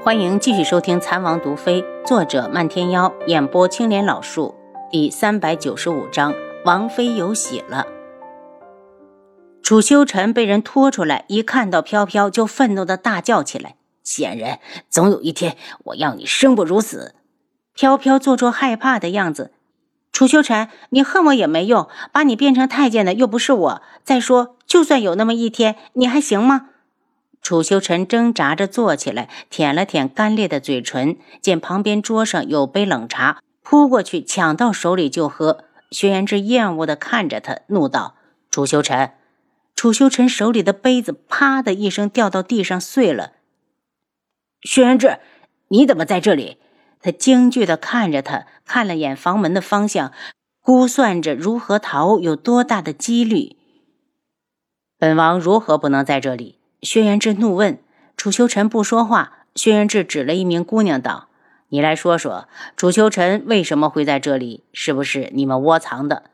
欢迎继续收听《残王毒妃》，作者漫天妖，演播青莲老树，第三百九十五章：王妃有喜了。楚修尘被人拖出来，一看到飘飘，就愤怒的大叫起来：“贱人，总有一天我要你生不如死！”飘飘做出害怕的样子：“楚修尘，你恨我也没用，把你变成太监的又不是我。再说，就算有那么一天，你还行吗？”楚修尘挣扎着坐起来，舔了舔干裂的嘴唇，见旁边桌上有杯冷茶，扑过去抢到手里就喝。轩辕志厌恶地看着他，怒道：“楚修尘！”楚修尘手里的杯子啪的一声掉到地上碎了。轩辕志，你怎么在这里？他惊惧地看着他，看了眼房门的方向，估算着如何逃有多大的几率。本王如何不能在这里？轩辕志怒问楚修尘，不说话。轩辕志指了一名姑娘道：“你来说说，楚修尘为什么会在这里？是不是你们窝藏的？”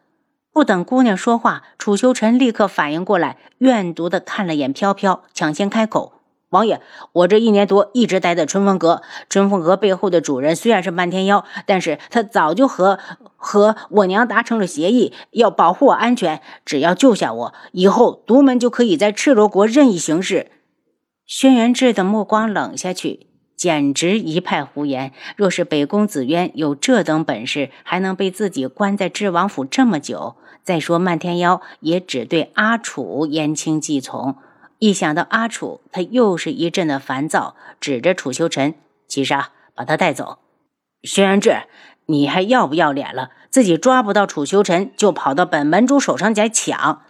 不等姑娘说话，楚修尘立刻反应过来，怨毒的看了眼飘飘，抢先开口。王爷，我这一年多一直待在春风阁。春风阁背后的主人虽然是漫天妖，但是他早就和和我娘达成了协议，要保护我安全。只要救下我，以后独门就可以在赤罗国任意行事。轩辕志的目光冷下去，简直一派胡言。若是北宫紫渊有这等本事，还能被自己关在智王府这么久？再说漫天妖也只对阿楚言听计从。一想到阿楚，他又是一阵的烦躁，指着楚修尘：“七杀，把他带走。”轩辕志，你还要不要脸了？自己抓不到楚修尘，就跑到本门主手上来抢。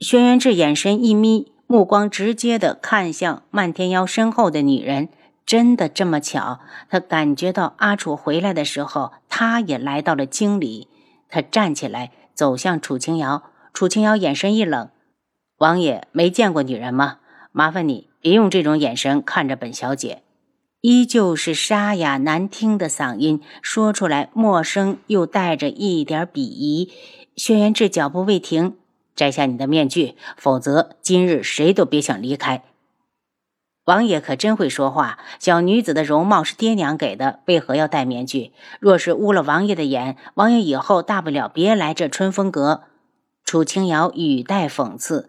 轩辕志眼神一眯，目光直接的看向漫天妖身后的女人。真的这么巧？他感觉到阿楚回来的时候，他也来到了京里。他站起来，走向楚清瑶。楚清瑶眼神一冷。王爷没见过女人吗？麻烦你别用这种眼神看着本小姐。依旧是沙哑难听的嗓音，说出来陌生又带着一点鄙夷。轩辕志脚步未停，摘下你的面具，否则今日谁都别想离开。王爷可真会说话。小女子的容貌是爹娘给的，为何要戴面具？若是污了王爷的眼，王爷以后大不了别来这春风阁。楚清瑶语带讽刺。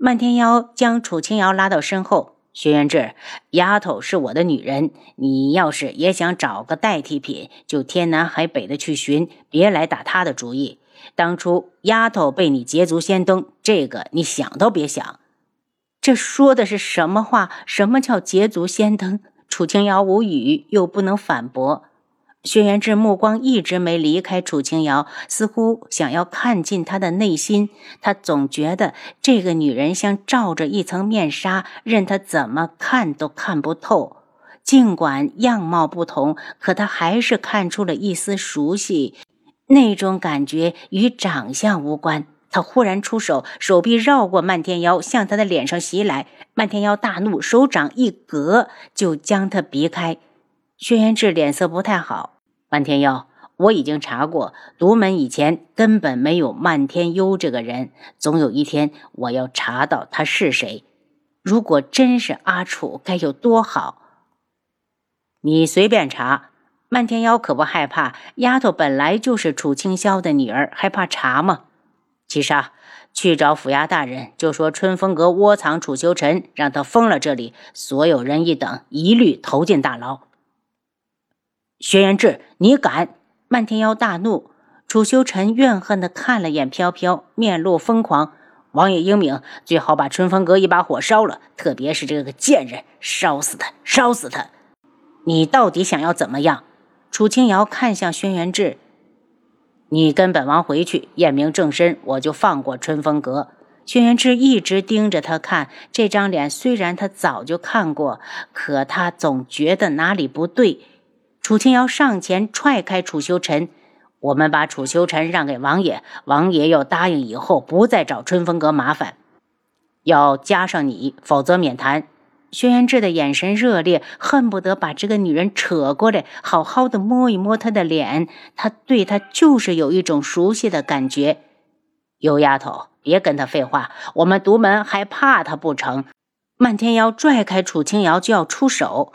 漫天妖将楚清瑶拉到身后，轩辕志，丫头是我的女人，你要是也想找个代替品，就天南海北的去寻，别来打她的主意。当初丫头被你捷足先登，这个你想都别想。这说的是什么话？什么叫捷足先登？楚清瑶无语，又不能反驳。轩辕志目光一直没离开楚清瑶，似乎想要看进她的内心。他总觉得这个女人像罩着一层面纱，任他怎么看都看不透。尽管样貌不同，可他还是看出了一丝熟悉。那种感觉与长相无关。他忽然出手，手臂绕过漫天妖，向他的脸上袭来。漫天妖大怒，手掌一格，就将他逼开。轩辕志脸色不太好。漫天妖，我已经查过，独门以前根本没有漫天幽这个人。总有一天，我要查到他是谁。如果真是阿楚，该有多好！你随便查。漫天妖可不害怕，丫头本来就是楚清霄的女儿，还怕查吗？七杀，去找府衙大人，就说春风阁窝藏楚修尘，让他封了这里，所有人一等，一律投进大牢。轩辕志，你敢！漫天妖大怒。楚修尘怨恨地看了眼飘飘，面露疯狂。王爷英明，最好把春风阁一把火烧了，特别是这个贱人，烧死他，烧死他！你到底想要怎么样？楚清瑶看向轩辕志：“你跟本王回去，验明正身，我就放过春风阁。”轩辕志一直盯着他看，这张脸虽然他早就看过，可他总觉得哪里不对。楚清瑶上前踹开楚修尘，我们把楚修尘让给王爷，王爷要答应以后不再找春风阁麻烦，要加上你，否则免谈。轩辕志的眼神热烈，恨不得把这个女人扯过来，好好的摸一摸她的脸。他对她就是有一种熟悉的感觉。尤丫头，别跟他废话，我们独门还怕他不成？漫天妖拽开楚清瑶就要出手。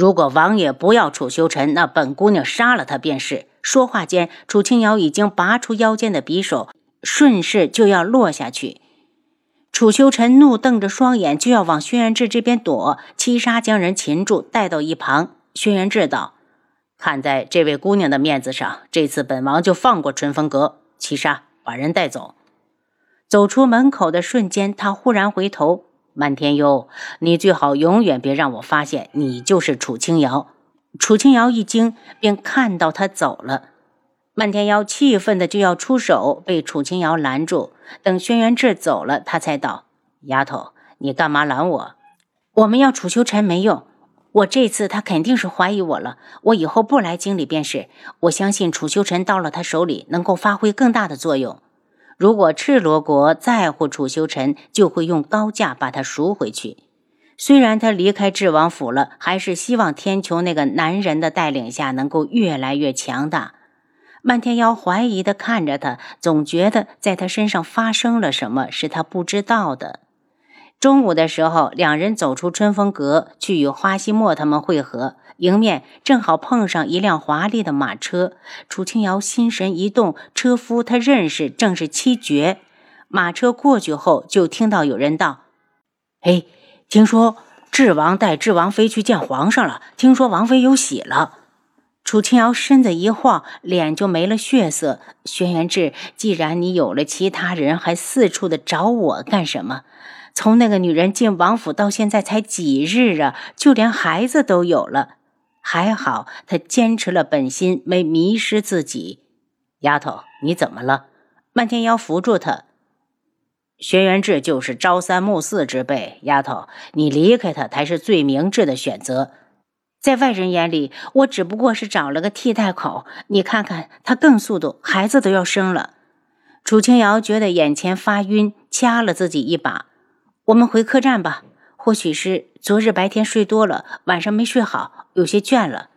如果王爷不要楚修尘，那本姑娘杀了他便是。说话间，楚清瑶已经拔出腰间的匕首，顺势就要落下去。楚修尘怒瞪着双眼，就要往轩辕志这边躲。七杀将人擒住，带到一旁。轩辕志道：“看在这位姑娘的面子上，这次本王就放过春风阁。七杀，把人带走。”走出门口的瞬间，他忽然回头。漫天幽，你最好永远别让我发现你就是楚清瑶。楚清瑶一惊，便看到他走了。漫天妖气愤的就要出手，被楚清瑶拦住。等轩辕志走了，他才道：“丫头，你干嘛拦我？我们要楚修尘没用。我这次他肯定是怀疑我了。我以后不来京里便是。我相信楚修尘到了他手里，能够发挥更大的作用。”如果赤罗国在乎楚修尘，就会用高价把他赎回去。虽然他离开智王府了，还是希望天穹那个男人的带领下能够越来越强大。漫天妖怀疑地看着他，总觉得在他身上发生了什么是他不知道的。中午的时候，两人走出春风阁，去与花希墨他们会合。迎面正好碰上一辆华丽的马车，楚清瑶心神一动，车夫他认识，正是七绝。马车过去后，就听到有人道：“哎，听说智王带智王妃去见皇上了，听说王妃有喜了。”楚清瑶身子一晃，脸就没了血色。轩辕志，既然你有了其他人，还四处的找我干什么？从那个女人进王府到现在才几日啊，就连孩子都有了。还好，他坚持了本心，没迷失自己。丫头，你怎么了？漫天妖扶住他。轩辕志就是朝三暮四之辈，丫头，你离开他才是最明智的选择。在外人眼里，我只不过是找了个替代口。你看看他更速度，孩子都要生了。楚清瑶觉得眼前发晕，掐了自己一把。我们回客栈吧。或许是昨日白天睡多了，晚上没睡好，有些倦了。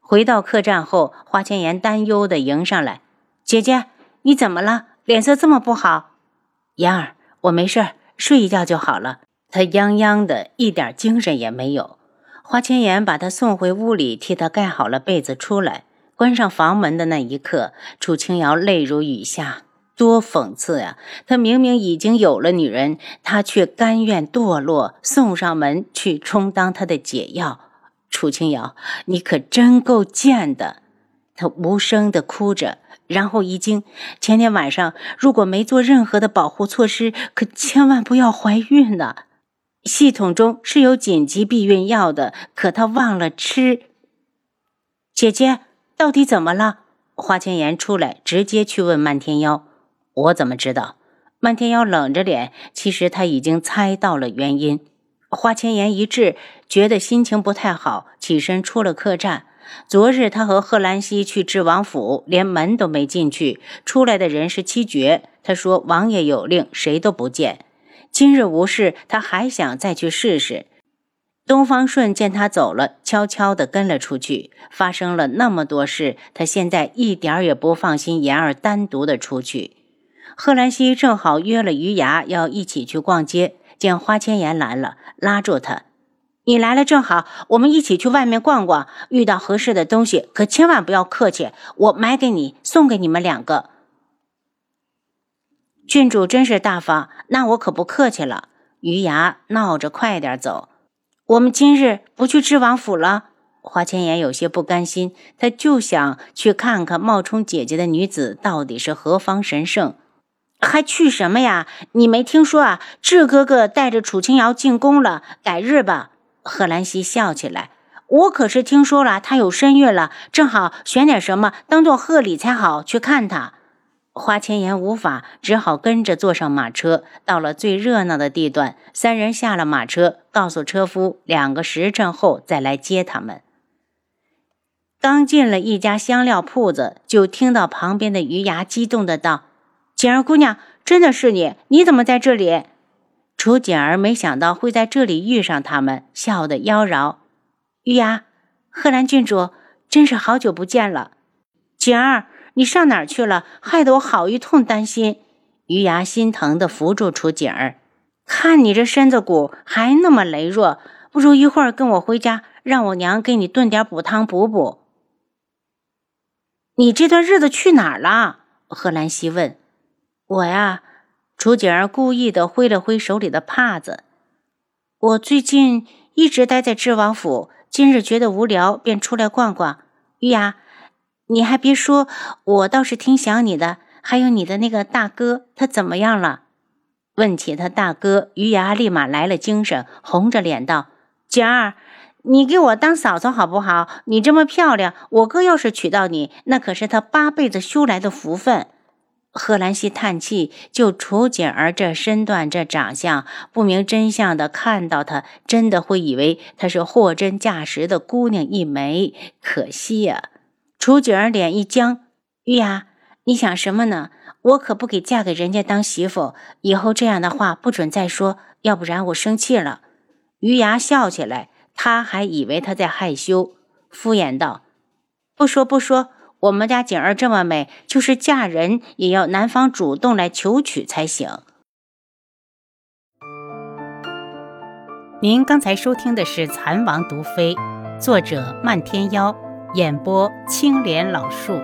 回到客栈后，花千颜担忧的迎上来：“姐姐，你怎么了？脸色这么不好？”“妍儿，我没事，睡一觉就好了。”他泱泱的，一点精神也没有。花千颜把他送回屋里，替他盖好了被子，出来，关上房门的那一刻，楚清瑶泪如雨下。多讽刺呀！他明明已经有了女人，他却甘愿堕落，送上门去充当他的解药。楚清瑶，你可真够贱的！他无声的哭着，然后一惊：前天晚上如果没做任何的保护措施，可千万不要怀孕呢。系统中是有紧急避孕药的，可他忘了吃。姐姐，到底怎么了？花千颜出来，直接去问漫天妖。我怎么知道？漫天妖冷着脸，其实他已经猜到了原因。花千颜一滞，觉得心情不太好，起身出了客栈。昨日他和贺兰溪去智王府，连门都没进去，出来的人是七绝。他说王爷有令，谁都不见。今日无事，他还想再去试试。东方顺见他走了，悄悄地跟了出去。发生了那么多事，他现在一点也不放心言儿单独的出去。贺兰溪正好约了余牙要一起去逛街，见花千颜来了，拉住他：“你来了正好，我们一起去外面逛逛。遇到合适的东西，可千万不要客气，我买给你，送给你们两个。”郡主真是大方，那我可不客气了。余牙闹着快点走，我们今日不去知王府了。花千颜有些不甘心，她就想去看看冒充姐姐的女子到底是何方神圣。还去什么呀？你没听说啊？智哥哥带着楚清瑶进宫了，改日吧。贺兰溪笑起来，我可是听说了，他有身孕了，正好选点什么当做贺礼才好去看他。花千颜无法，只好跟着坐上马车，到了最热闹的地段。三人下了马车，告诉车夫两个时辰后再来接他们。刚进了一家香料铺子，就听到旁边的余牙激动的道。锦儿姑娘，真的是你？你怎么在这里？楚锦儿没想到会在这里遇上他们，笑得妖娆。玉牙，贺兰郡主，真是好久不见了。锦儿，你上哪儿去了？害得我好一通担心。余牙心疼地扶住楚锦儿，看你这身子骨还那么羸弱，不如一会儿跟我回家，让我娘给你炖点补汤补补。你这段日子去哪儿了？贺兰西问。我呀，楚景儿故意的挥了挥手里的帕子。我最近一直待在知王府，今日觉得无聊，便出来逛逛。玉雅，你还别说，我倒是挺想你的。还有你的那个大哥，他怎么样了？问起他大哥，于牙立马来了精神，红着脸道：“景儿，你给我当嫂嫂好不好？你这么漂亮，我哥要是娶到你，那可是他八辈子修来的福分。”贺兰溪叹气，就楚景儿这身段、这长相，不明真相的看到他，真的会以为她是货真价实的姑娘一枚。可惜呀，楚景儿脸一僵，玉牙。你想什么呢？我可不给嫁给人家当媳妇，以后这样的话不准再说，要不然我生气了。于牙笑起来，他还以为他在害羞，敷衍道：“不说不说，我们家景儿这么美，就是嫁人也要男方主动来求娶才行。”您刚才收听的是《蚕王毒妃》，作者漫天妖，演播青莲老树。